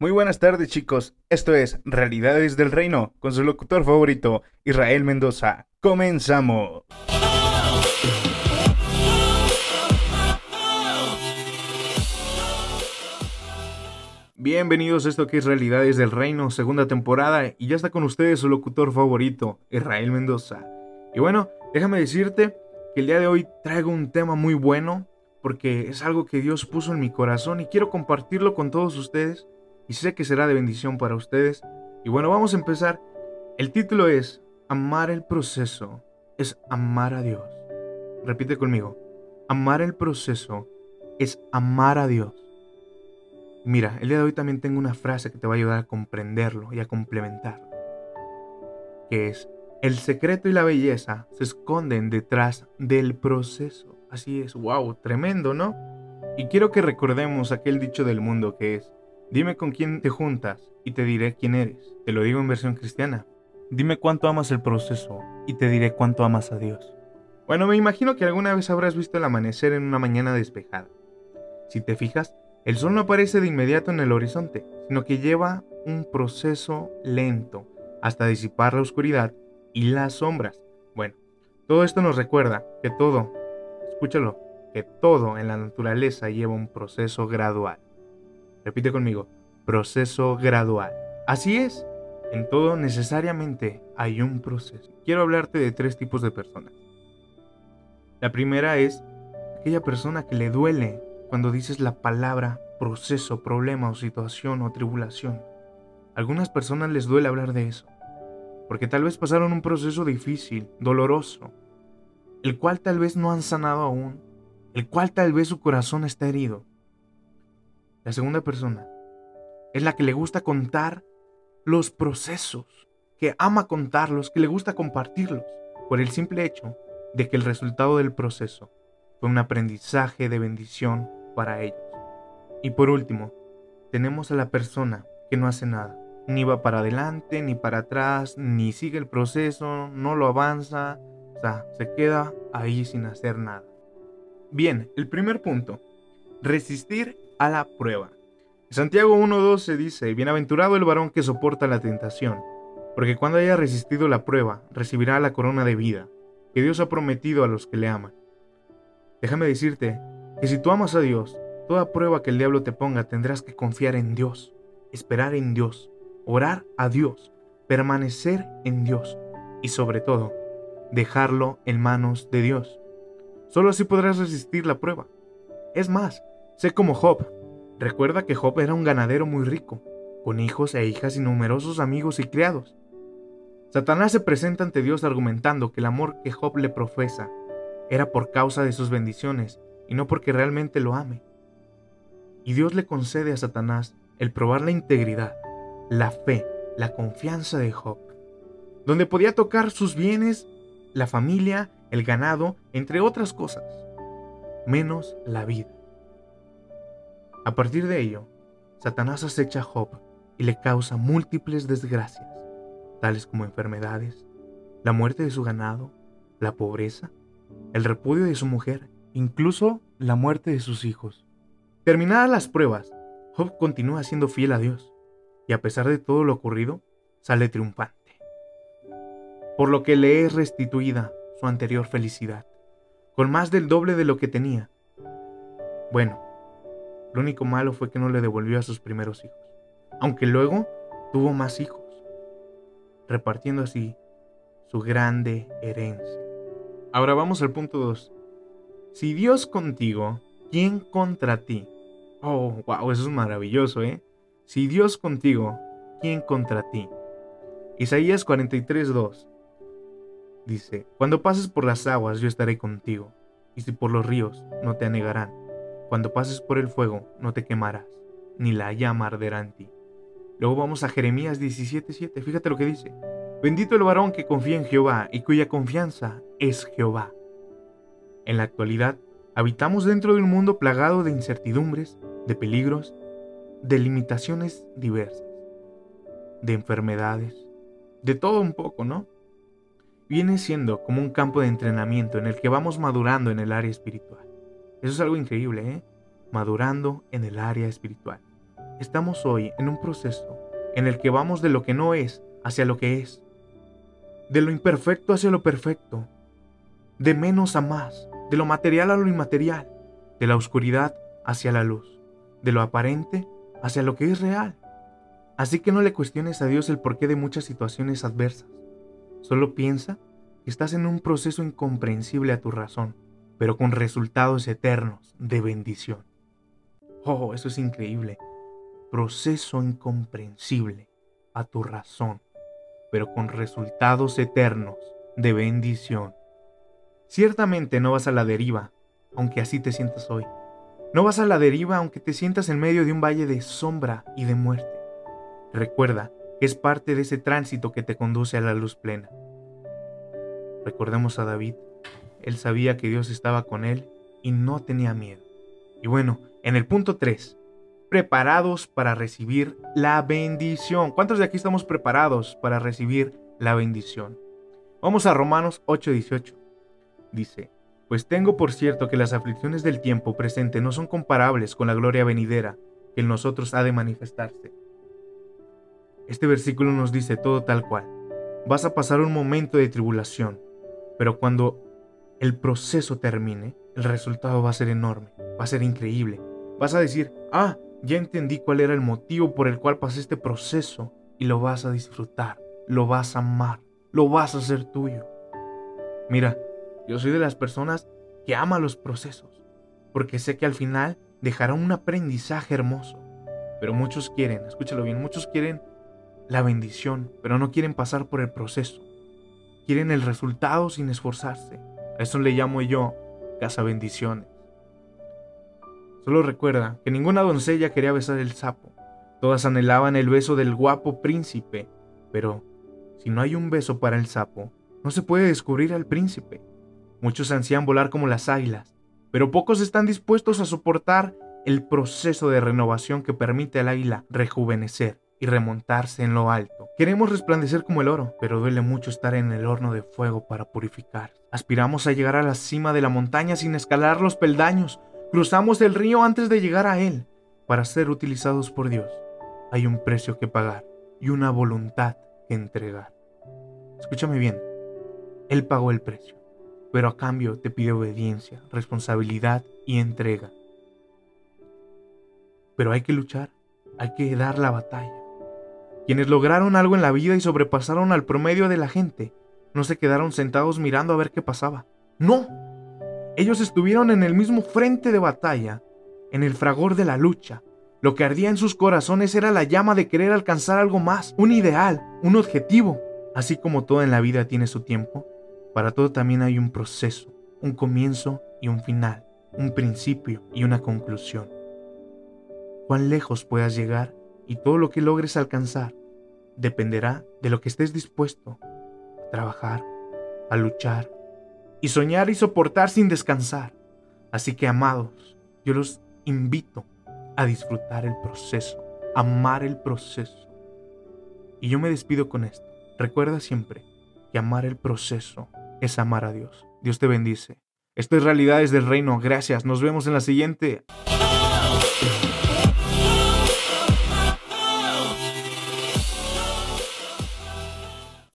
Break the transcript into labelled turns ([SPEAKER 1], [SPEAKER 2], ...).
[SPEAKER 1] Muy buenas tardes chicos, esto es Realidades del Reino con su locutor favorito, Israel Mendoza. Comenzamos. Bienvenidos a esto que es Realidades del Reino, segunda temporada, y ya está con ustedes su locutor favorito, Israel Mendoza. Y bueno, déjame decirte que el día de hoy traigo un tema muy bueno, porque es algo que Dios puso en mi corazón y quiero compartirlo con todos ustedes, y sé que será de bendición para ustedes. Y bueno, vamos a empezar. El título es Amar el proceso es amar a Dios. Repite conmigo, amar el proceso es amar a Dios. Mira, el día de hoy también tengo una frase que te va a ayudar a comprenderlo y a complementarlo. Que es, el secreto y la belleza se esconden detrás del proceso. Así es, wow, tremendo, ¿no? Y quiero que recordemos aquel dicho del mundo que es, dime con quién te juntas y te diré quién eres. Te lo digo en versión cristiana. Dime cuánto amas el proceso y te diré cuánto amas a Dios. Bueno, me imagino que alguna vez habrás visto el amanecer en una mañana despejada. Si te fijas, el sol no aparece de inmediato en el horizonte, sino que lleva un proceso lento hasta disipar la oscuridad y las sombras. Bueno, todo esto nos recuerda que todo, escúchalo, que todo en la naturaleza lleva un proceso gradual. Repite conmigo, proceso gradual. Así es, en todo necesariamente hay un proceso. Quiero hablarte de tres tipos de personas. La primera es aquella persona que le duele cuando dices la palabra proceso, problema o situación o tribulación. Algunas personas les duele hablar de eso, porque tal vez pasaron un proceso difícil, doloroso, el cual tal vez no han sanado aún, el cual tal vez su corazón está herido. La segunda persona es la que le gusta contar los procesos, que ama contarlos, que le gusta compartirlos, por el simple hecho de que el resultado del proceso fue un aprendizaje de bendición para ellos. Y por último, tenemos a la persona que no hace nada, ni va para adelante, ni para atrás, ni sigue el proceso, no lo avanza, o sea, se queda ahí sin hacer nada. Bien, el primer punto, resistir a la prueba. Santiago 1.12 dice, Bienaventurado el varón que soporta la tentación, porque cuando haya resistido la prueba, recibirá la corona de vida que Dios ha prometido a los que le aman. Déjame decirte que si tú amas a Dios, toda prueba que el diablo te ponga tendrás que confiar en Dios, esperar en Dios, orar a Dios, permanecer en Dios y sobre todo, dejarlo en manos de Dios. Solo así podrás resistir la prueba. Es más, sé como Job. Recuerda que Job era un ganadero muy rico, con hijos e hijas y numerosos amigos y criados. Satanás se presenta ante Dios argumentando que el amor que Job le profesa era por causa de sus bendiciones y no porque realmente lo ame. Y Dios le concede a Satanás el probar la integridad, la fe, la confianza de Job, donde podía tocar sus bienes, la familia, el ganado, entre otras cosas, menos la vida. A partir de ello, Satanás acecha a Job y le causa múltiples desgracias, tales como enfermedades, la muerte de su ganado, la pobreza, el repudio de su mujer incluso la muerte de sus hijos. Terminadas las pruebas, Job continúa siendo fiel a Dios y a pesar de todo lo ocurrido, sale triunfante. Por lo que le es restituida su anterior felicidad, con más del doble de lo que tenía. Bueno, lo único malo fue que no le devolvió a sus primeros hijos, aunque luego tuvo más hijos, repartiendo así su grande herencia. Ahora vamos al punto 2. Si Dios contigo, ¿quién contra ti? Oh, wow, eso es maravilloso, ¿eh? Si Dios contigo, ¿quién contra ti? Isaías 43:2 dice, Cuando pases por las aguas, yo estaré contigo, y si por los ríos, no te anegarán. Cuando pases por el fuego, no te quemarás, ni la llama arderá en ti. Luego vamos a Jeremías 17:7, fíjate lo que dice. Bendito el varón que confía en Jehová y cuya confianza es Jehová. En la actualidad, habitamos dentro de un mundo plagado de incertidumbres, de peligros, de limitaciones diversas, de enfermedades, de todo un poco, ¿no? viene siendo como un campo de entrenamiento en el que vamos madurando en el área espiritual. Eso es algo increíble, ¿eh? Madurando en el área espiritual. Estamos hoy en un proceso en el que vamos de lo que no es hacia lo que es. De lo imperfecto hacia lo perfecto. De menos a más. De lo material a lo inmaterial. De la oscuridad hacia la luz. De lo aparente hacia lo que es real. Así que no le cuestiones a Dios el porqué de muchas situaciones adversas. Solo piensa que estás en un proceso incomprensible a tu razón, pero con resultados eternos de bendición. Oh, eso es increíble. Proceso incomprensible a tu razón, pero con resultados eternos de bendición. Ciertamente no vas a la deriva, aunque así te sientas hoy. No vas a la deriva aunque te sientas en medio de un valle de sombra y de muerte. Recuerda que es parte de ese tránsito que te conduce a la luz plena. Recordemos a David. Él sabía que Dios estaba con él y no tenía miedo. Y bueno, en el punto 3, preparados para recibir la bendición. ¿Cuántos de aquí estamos preparados para recibir la bendición? Vamos a Romanos 8:18. Dice, pues tengo por cierto que las aflicciones del tiempo presente no son comparables con la gloria venidera que en nosotros ha de manifestarse. Este versículo nos dice todo tal cual. Vas a pasar un momento de tribulación, pero cuando el proceso termine, el resultado va a ser enorme, va a ser increíble. Vas a decir, ah, ya entendí cuál era el motivo por el cual pasé este proceso y lo vas a disfrutar, lo vas a amar, lo vas a hacer tuyo. Mira, yo soy de las personas que ama los procesos, porque sé que al final dejará un aprendizaje hermoso. Pero muchos quieren, escúchalo bien, muchos quieren la bendición, pero no quieren pasar por el proceso. Quieren el resultado sin esforzarse. A eso le llamo yo casa bendiciones. Solo recuerda que ninguna doncella quería besar el sapo. Todas anhelaban el beso del guapo príncipe. Pero, si no hay un beso para el sapo, no se puede descubrir al príncipe. Muchos ansían volar como las águilas, pero pocos están dispuestos a soportar el proceso de renovación que permite al águila rejuvenecer y remontarse en lo alto. Queremos resplandecer como el oro, pero duele mucho estar en el horno de fuego para purificar. Aspiramos a llegar a la cima de la montaña sin escalar los peldaños. Cruzamos el río antes de llegar a él. Para ser utilizados por Dios, hay un precio que pagar y una voluntad que entregar. Escúchame bien, Él pagó el precio, pero a cambio te pide obediencia, responsabilidad y entrega. Pero hay que luchar, hay que dar la batalla. Quienes lograron algo en la vida y sobrepasaron al promedio de la gente, no se quedaron sentados mirando a ver qué pasaba. No. Ellos estuvieron en el mismo frente de batalla, en el fragor de la lucha. Lo que ardía en sus corazones era la llama de querer alcanzar algo más, un ideal, un objetivo. Así como todo en la vida tiene su tiempo, para todo también hay un proceso, un comienzo y un final, un principio y una conclusión. Cuán lejos puedas llegar y todo lo que logres alcanzar dependerá de lo que estés dispuesto a trabajar, a luchar y soñar y soportar sin descansar. Así que, amados, yo los invito a disfrutar el proceso, amar el proceso. Y yo me despido con esto. Recuerda siempre y amar el proceso es amar a Dios. Dios te bendice. Esto es Realidades del Reino. Gracias. Nos vemos en la siguiente.